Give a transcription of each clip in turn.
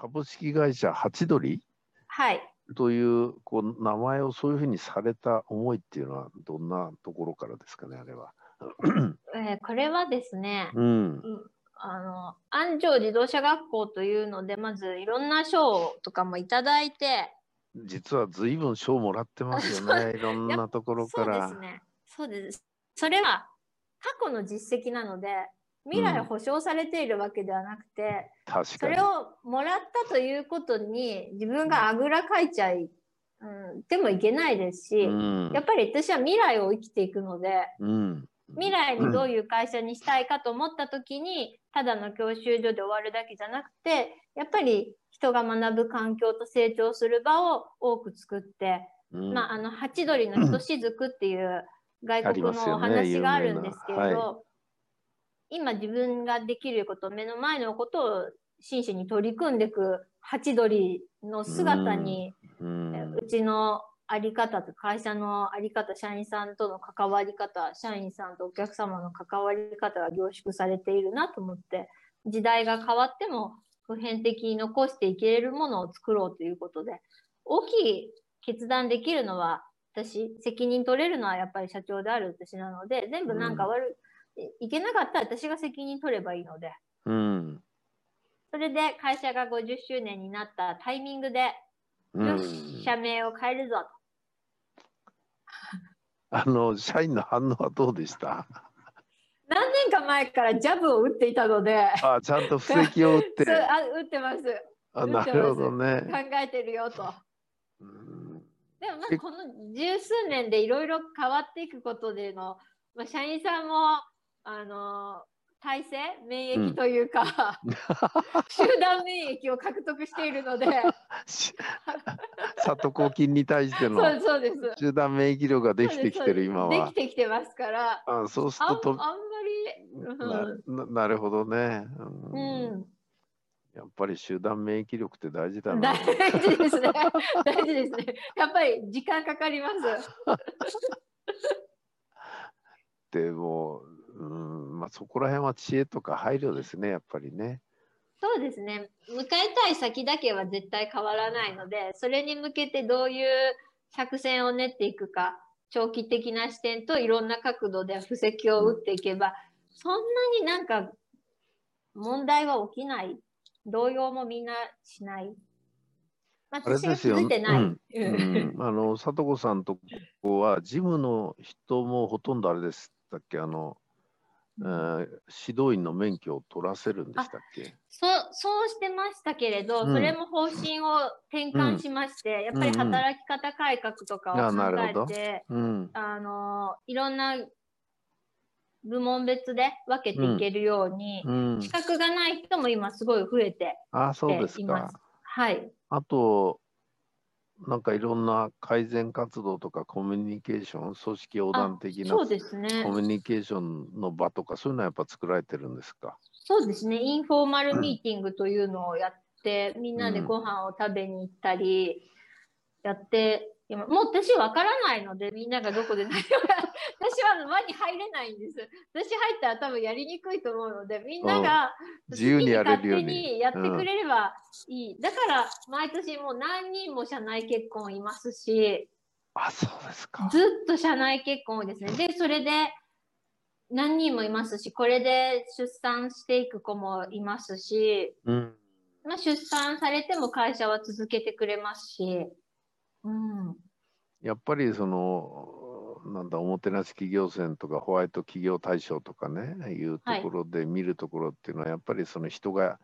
株式会社ハチドリはい。というこう名前をそういうふうにされた思いっていうのはどんなところからですかねあれは。えーこれはですね、うんうんあの安城自動車学校というのでまずいろんな賞とかもいただいて実は随分賞もらってますよねいろんなところかそうでら。すねそうですそれは過去の実績なので未来保証されているわけではなくて、確かに。それ。をもらったということに自分があぐらかいちゃい、うん、でもいけないですし、うん。やっぱり私は未来を生きていくのでうん。未来にどういう会社にしたいかと思った時に、ただの教習所で終わるだけじゃなくてやっぱり人が学ぶ環境と成長する場を多く作って、うん。まあ、あのハチドリのひとしずくっていう外国のお話があるんですけれど、今自分ができること目の前のことを真摯に取り組んでいくハチドリの姿に、うん。えうちのあり方と会社のあり方社員さんとの関わり方社員さんとお客様の関わり方が凝縮されているなと思って時代が変わっても普遍的に残していけれるものを作ろうということで大きい決断できるのは私責任取れるのはやっぱり社長である私なので全部なんか悪い、いけなかったら私が責任取ればいいので。うん。それで会社が50周年になったタイミングでようん。し社名を変えるぞと。あの社員の反応はどうでした？何年か前からジャブを打っていたので、あちゃんと布石を打って。あ打ってます。あなるほどね。考。えてるよと。うん。でもまえ。あこの十数年でいろいろ変わっていくことでの、まあ、社員さんもあの体制免疫というか、集団免疫を獲得しているのでし里抗菌に対しての。集団免疫力ができてきてる今はでき。てきてますからあそうするととあんまり、なななるほどね。ううんんうん、やっぱり集団免疫力って大事だな大。事ですね。大事ですね。やっぱり時間かかります。でも、うんまあ、そこら辺は知恵とか配慮ですね、やっぱりね。そうですね。向かいたい先だけは絶対変わらないので、それに向けてどういう作戦を練っていくか、長期的な視点といろんな角度で布石を打っていけば、そんなになんか問題は起きない。動揺もみんなしない。まあ、あれですよづいてない。うんうんうん、あの里子さんとこは事務の人もほとんどあれでしたっけ？あの、えー指導員の免許を取らせるんでしたっけ？そうそうしてましたけれど、うん。それも方針を転換しまして、やっぱり働き方改革とかを考えて、うん。あのいろんな部門別で分けていけるように、うん。資、格がない人も今すごい増えてあそうですか。います。。はい、あとなんかいろんな改善活動とかコミュニケーション組織横断的なそうですねコ。ミュニケーションの場とかそういうのはやっぱ作られてるんですか？そうですね。インフォーマルミーティングというのをやって、みんなでご飯を食べに行ったり、やって、今もう私わからないので、みんながどこで何をや 私は輪に入れないんです。私入ったら多分やりにくいと思うので、みんなが自由にやれるように好き勝手にやってくれればいい。だから、毎年もう何人も社内結婚いますし、あそうですか。ずっと社内結婚多いですね。で、それで何人もいますし、これで出産していく子もいますし、うんまあ、出産されても会社は続けてくれますし、うん、やっぱりそのなんだおもてなし企業戦とかホワイト企業大賞とかねい。うところで見るところっていうのはやっぱりその人がはい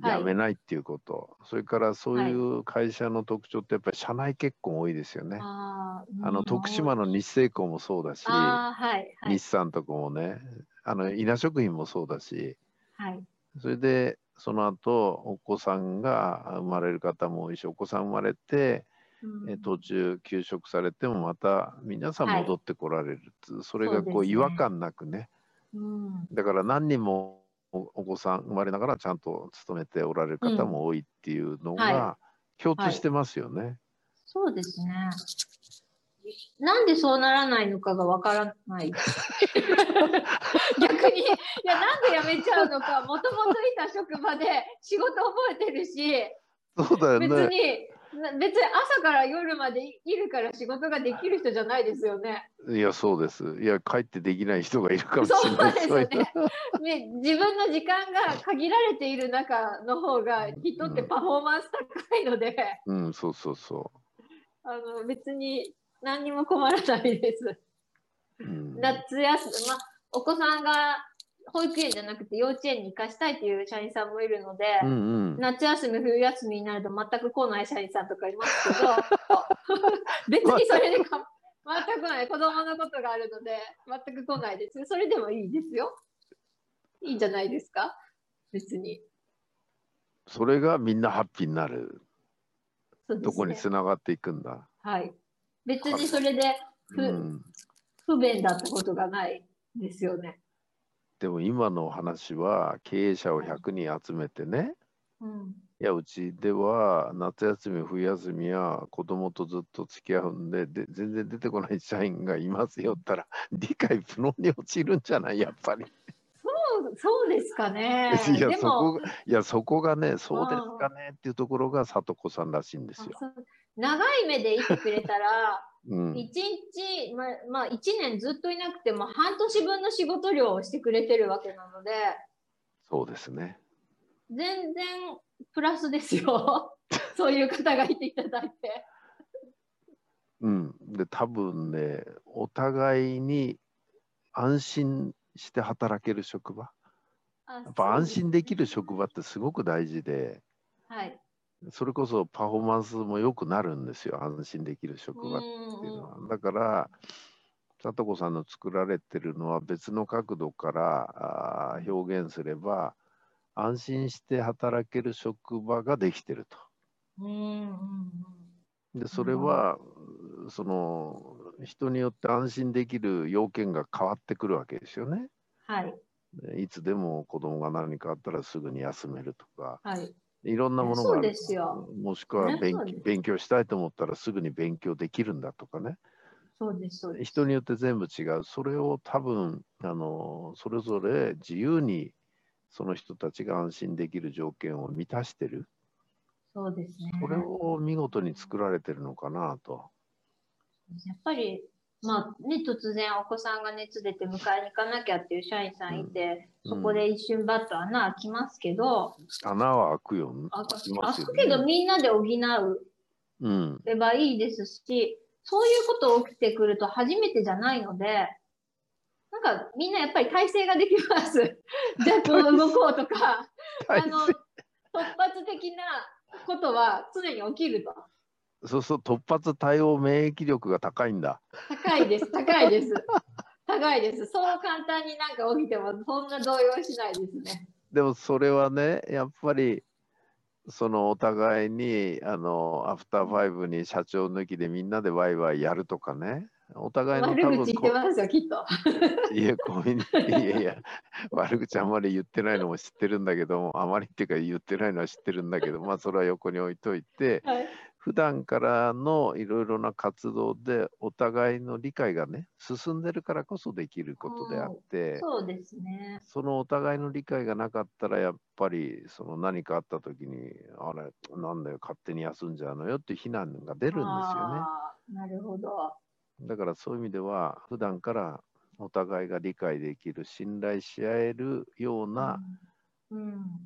辞めないっていうこと、それからそういう会社の特徴ってやっぱり社内結婚多いですよね。あの徳島の日清工もそうだし、はいはい。日産とかもねあの稲食品もそうだし。はい。それでその後お子さんが生まれる方も多いしお子さん生まれてうんえー途中休職されてもまた皆さんはい戻ってこられるっていう、それがこそう違和感なくねうんだから何人もおお子さん生まれながらちゃんと勤めておられる方も多いっていうのうんがは共通してますよね。そうですね。いなんでそうならないのかがわからない。逆に、いや、なんで辞めちゃうのか、もともといた職場で仕事覚えてるし、そうだよ別ね。に、な別に朝から夜までいるから仕事ができる人じゃないですよね。いや、そうです。いや、帰ってできない人がいるかもしれない。ですそういうよね。ね自分の時間が限られている中の方が人ってパフォーマンス高いので、うん、そうそうそあの別に何にも困らないです。う。うん、夏休み、まあ、お子さんが保育園じゃなくて幼稚園に行かしたいという社員さんもいるので、うんうん。夏休み、冬休みになると全く来ない社員さんとかいますけど、別にそれでか全く来ない、子供のことがあるので、全く来ないです。それでもいいですよ。いいんじゃないですか？別に。それがみんなハッピーになるねとこにつながっていくんだ。はい。別にそれで不,、うん、不便だったことがないですよね。でも今の話は経営者を100人集めてね、うん。いやうちでは夏休み冬休みは子供とずっと付き合うんでで全然出てこない社員がいますよったら 理解不能に陥るんじゃない？やっぱり。そうそうですかね。いやでそこいやそこがねそうですかねっていうところが里子さんらしいんですよ。長い目でいてくれたら、うん、一日、ままあ、一年ずっといなくても半年分の仕事量をしてくれてるわけなので、そうですね。全然プラスですよ。そういう方がいていただいて。うん、で多分ねお互いに安心して働ける職場ややっぱ安心できる職場ってすごく大事ではい。それこそパフォーマンスも良くなるんですよ安心できる職場っていうのは。だから里子さんの作られてるのは別の角度から表現すれば安心して働ける職場ができてると。でそれは、その人によって安心できる要件が変わってくるわけですよね。はい。でいつでも子供が何かあったらすぐに休めるとかはい。いろんなものがもしくは勉,、勉強したいと思ったらすぐに勉強できるんだとかねそうです、そうです。人によって全部違うそれを多分あのそれぞれ自由にその人たちが安心できる条件を満たしてるそうですね。これを見事に作られてるのかなと。やっぱり、まあね、突然お子さんが熱出て迎えに行かなきゃっていう社員さんいて、うんそこで一瞬バッと穴開きますけど、穴は開くよ。あ開きますよ開くけどみんなで補ううん。ればいいですし、そういうこと起きてくると初めてじゃないので、なんかみんなやっぱり体制ができます。じゃあこう動こうとか、あの、突発的なことは常に起きると。そうそう、突発対応免疫力が高いんだ。高いです、高いです。高いです。そう簡単になんか起きてもそんな動揺しないですね。でもそれはね、やっぱり、そのお互いに、あの、アフターファイブに社長抜きでみんなでワイワイやるとかね。お互いの悪口言ってますよ、きっと。いや、コミュニいやいや、悪口あんまり言ってないのも知ってるんだけども、あまりっていうか言ってないのは知ってるんだけど、まあそれは横に置いといて、はい。普段からのいろいろな活動でお互いの理解がね、進んでるからこそできることであって、そうですね。そのお互いの理解がなかったら、やっぱりその何かあった時に、あれ、なんだよ、勝手に休んじゃうのよっていう非難が出るんですよね。なるほど。だからそういう意味では、普段からお互いが理解できる、信頼し合えるようなうん。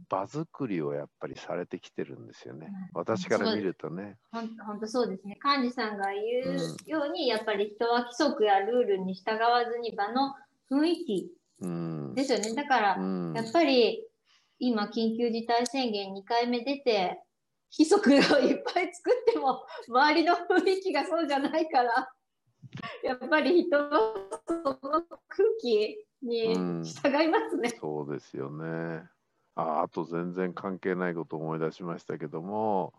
場作りをやっぱりされてきてるんですよねうん。私から見るとね。ほんほんとそうですね。幹事さんが言ううんように、やっぱり人は規則やルールに従わずに場の雰囲気うん。ですよね。だから、うんやっぱり今、緊急事態宣言2回目出て、規則をいっぱい作っても、周りの雰囲気がそうじゃないから、やっぱり人はその空気にうん従いますね。そうですよね。ああと全然関係ないことを思い出しましたけども、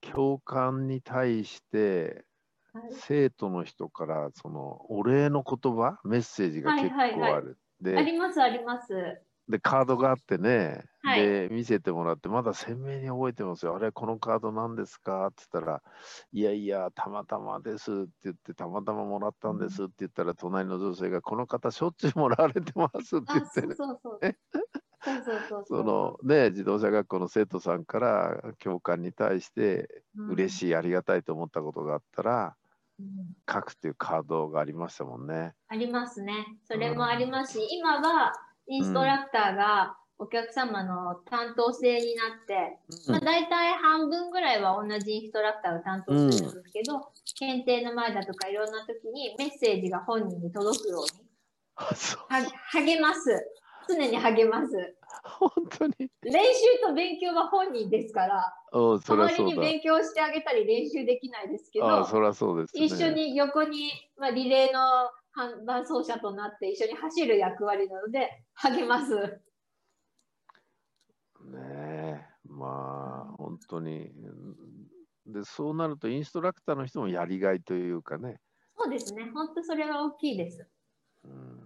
教官に対してはい。生徒の人からそのお礼の言葉、メッセージが結構ある。はいはい。はあで、ります、あります。でカードがあってね、はい。で見せてもらってまだ鮮明に覚えてますよ。あれこのカード何ですか？って言ったらいやいやたまたまです。って言ってたまたまもらったんです。って言ったら隣の女性がこの方しょっちゅうもらわれてますって言あ、ってね。そうそうそう。えそうそうそうそのね自動車学校の生徒さんから教官に対して嬉い。しいありがたいと思ったことがあったらうん書くっていうカードがありましたもんね。ありますね。それもありますし、今はインストラクターがお客様の担当制になって、まあ、大体半分ぐらいは同じインストラクターが担当するんですけど、検定の前だとかいろんな時にメッセージが本人に届くように励ます。常に励ます。本当に練習と勉強は本人ですから、代わりに。勉強してあげたり練習できないですけど、あそりゃそうです、ね。一緒に横に、まあ、リレーの伴伴走者となって一緒に走る役割なので励ます。ねえまあ本当にうんでそうなるとインストラクターの人もやりがいというかね、そうですね。本当それは大きいです。うん、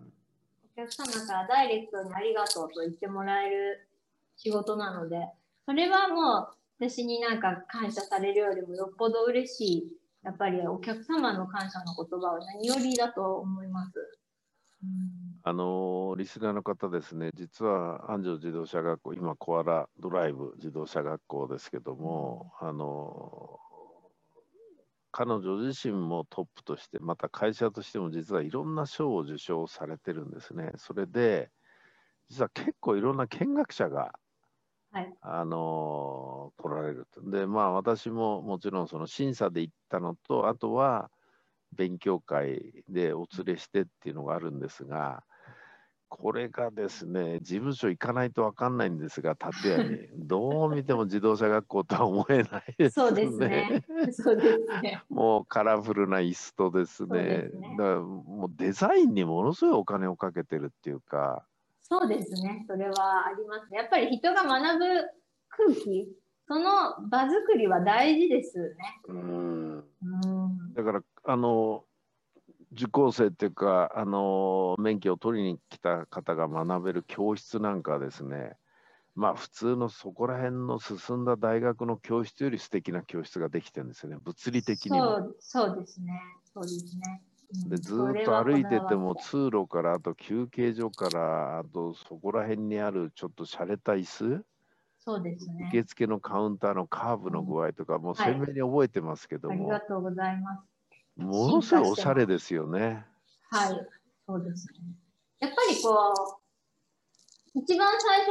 お客様からダイレクトにありがとうと言ってもらえる仕事なので、それはもう私になんか感謝されるよりもよっぽど嬉しい。やっぱりお客様の感謝の言葉は何よりだと思います。あのリスナーの方ですね実は安城自動車学校今コアラドライブ自動車学校ですけども、あの彼女自身もトップとしてまた会社としても実はいろんな賞を受賞されてるんですねそれで実は結構いろんな見学者がはい。あの来られると。で、まあ私ももちろんその審査で行ったのと、あとは勉強会でお連れしてっていうのがあるんですが、これがですね、事務所行かないと分かんないんですが、立谷に、どう見ても自動車学校とは思えないですね。そうですね。そうですね。もうカラフルな椅子とですね、ですねだからもうデザインにものすごいお金をかけてるっていうか、そうですね。それはありますね。やっぱり人が学ぶ空気、その場作りは大事ですね。うん、うん。だからあの受講生っていうかあの免許を取りに来た方が学べる教室なんかはですねまあ普通のそこら辺の進んだ大学の教室より素敵な教室ができてるんですよね物理的にも。そうそうですね。そうですね。うんでずーっと歩いてても通路からあと休憩所からあとそこら辺にあるちょっと洒落た椅子？そうですね。受付のカウンターのカーブの具合とかもう鮮明に覚えてますけどありも、がとうございます。ものすごいおしゃれですよね。はい。そうですね。やっぱりこう、一番最初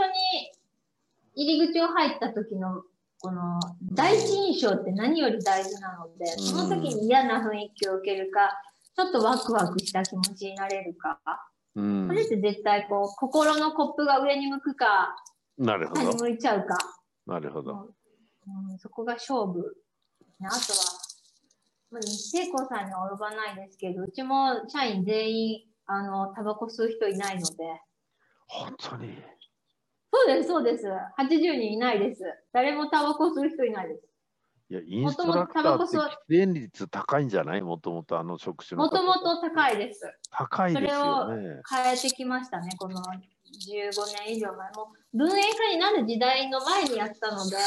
に入り口を入った時のこの第一印象って何より大事なので、うんその時に嫌な雰囲気を受けるか、ちょっとワクワクした気持ちになれるか、うんそれって絶対こう、心のコップが上に向くか、なるほ下にど。向いちゃうか、なるほど。うん、そこが勝負。ねあとは、まあ、日成功さんには及ばないですけど、うちも社員全員、あの、タバコ吸う人いないので。本当に？そうです、そうです。80人いないです。誰もタバコ吸う人いないです。いや、インストラクターって喫煙率高いんじゃない？もともとあの職種の方もともと高いです。高いですよね。変えてきましたね、この15年以上前も。分煙化になる時代の前にやったので、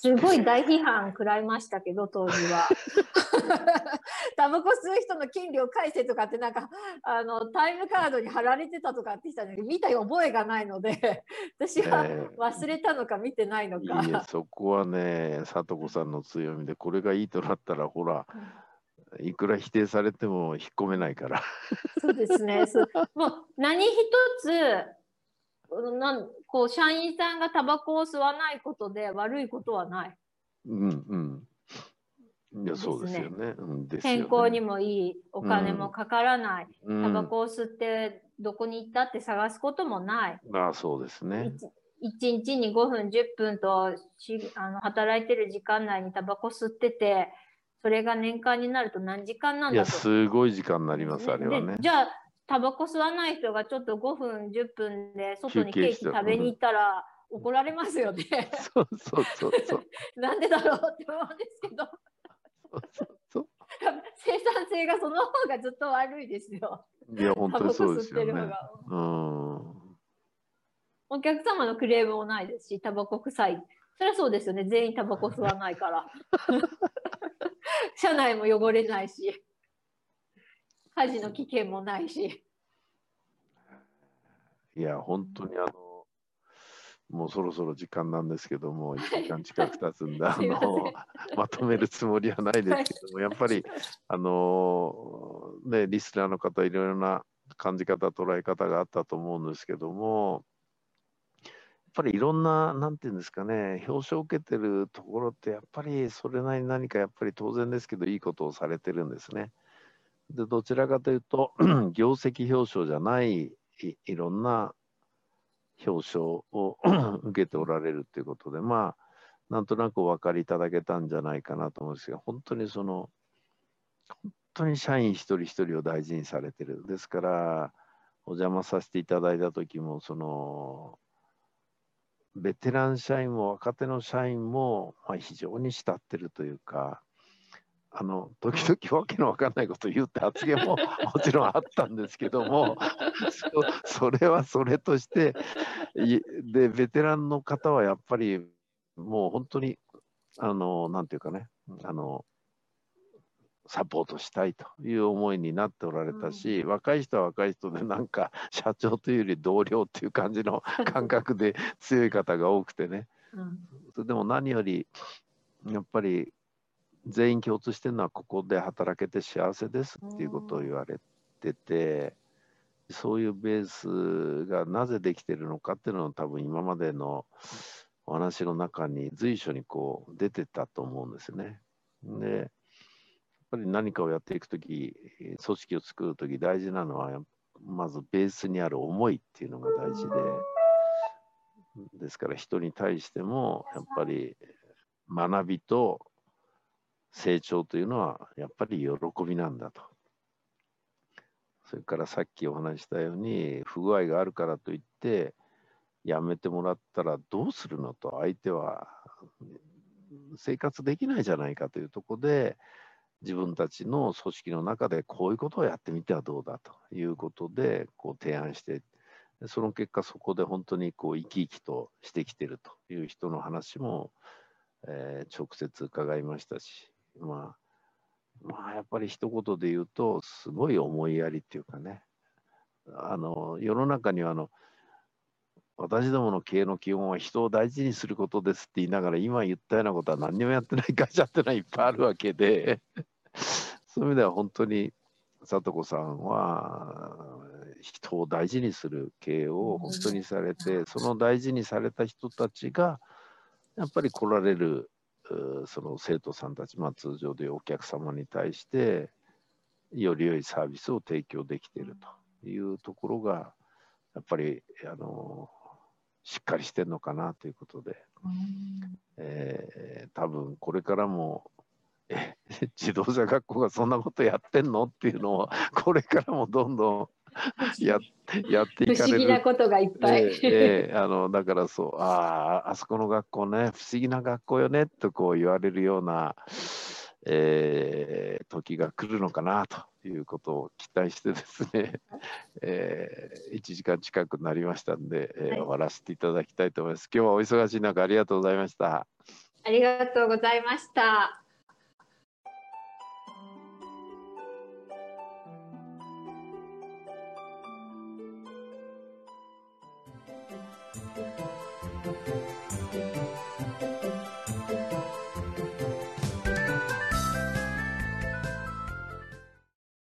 すごい大批判食らいましたけど、当時は。タバコ吸う人の金量返せとかってなんかあのタイムカードに貼られてたとかって言ったのに見た覚えがないので 私はえ忘れたのか見てないのか、いいえ、そこはね、里子さんの強みで、これがいいとなったら、ほら、いくら否定されても引っ込めないから。そうですねそうもう何一つなんこう社員さんがタバコを吸わないことで悪いことはないうんうん。いや、そうですよね。ね健康にもいいお金もかからない、うんタバコを吸ってどこに行ったって探すこともない、ああ、そうですね。1日に5分10分としあの働いてる時間内にタバコ吸っててそれが年間になると何時間なんいや、だと。すごい時間になります、ねあれはねで。じゃあタバコ吸わない人がちょっと5分10分で外にケーキ食べに行ったら怒られますよね。そうそうそうそう。なんでだろうって思うんですけどそうそうそう生産性がその方がずっと悪いですよ。いや、本当にそうですよねタバコ吸ってる方。がうん。お客様のクレームもないですし、タバコ臭い。そりゃそうですよね。全員タバコ吸わないから。車内も汚れないし、火事の危険もないし。いや、本当にあの、もうそろそろ時間なんですけども、1時間近く経つんで、あのまとめるつもりはないですけども、やっぱり、あのね、リスナーの方、いろいろな感じ方、捉え方があったと思うんですけども、やっぱりいろんな、なんていうんですかね、表彰を受けてるところって、やっぱりそれなりに何かやっぱり当然ですけど、いいことをされてるんですね。でどちらかというと、業績表彰じゃないいろんな表彰を 受けておられるということで、まあ、なんとなくお分かりいただけたんじゃないかなと思うんですが、本当にその、本当に社員一人一人を大事にされてる。ですから、お邪魔させていただいた時も、その、ベテラン社員も若手の社員も、まあ、非常に慕ってるというか、あの時々わけのわかんないこと言うって発言も もちろんあったんですけどもそれはそれとしてでベテランの方はやっぱりもう本当にあのなんていうかねあのサポートしたいという思いになっておられたし、うん、若い人は若い人でなんか社長というより同僚っていう感じの 感覚で強い方が多くてね、うん、でも何よりやっぱり全員共通してるのはここで働けて幸せですっていうことを言われてて、そういうベースがなぜできてるのかっていうのは多分今までのお話の中に随所にこう出てたと思うんですよね。でやっぱり何かをやっていく時組織を作る時大事なのはまずベースにある思いっていうのが大事でですから人に対してもやっぱり学びと成長というのはやっぱり喜びなんだと。それからさっきお話したように不具合があるからといってやめてもらったらどうするのと相手は生活できないじゃないかというところで自分たちの組織の中でこういうことをやってみてはどうだということでこう提案してその結果そこで本当にこう生き生きとしてきてるという人の話も、えー、直接伺いましたしまあ、まあ、やっぱり一言で言うと、すごい思いやりっていうかね、あの世の中にはあの、私どもの経営の基本は人を大事にすることですって言いながら、今言ったようなことは何にもやってない会社ってのはいっぱいあるわけで、そういう意味では本当に聡子さんは人を大事にする経営を本当にされて、その大事にされた人たちがやっぱり来られるその生徒さんたち、まあ、通常でお客様に対してより良いサービスを提供できているというところがやっぱりあのしっかりしてるのかなということで、えー、多分これからもえ自動車学校がそんなことやってんの？っていうのをこれからもどんどん ややっていかれる。不思議なことがいっぱい。えー、あのだからそう、ああ、あそこの学校ね、不思議な学校よねとこう言われるような、えー、時が来るのかなということを期待してですね、えー、1時間近くなりましたんで、えー、終わらせていただきたいと思います。今日はお忙しい中ありがとうございました。ありがとうございました。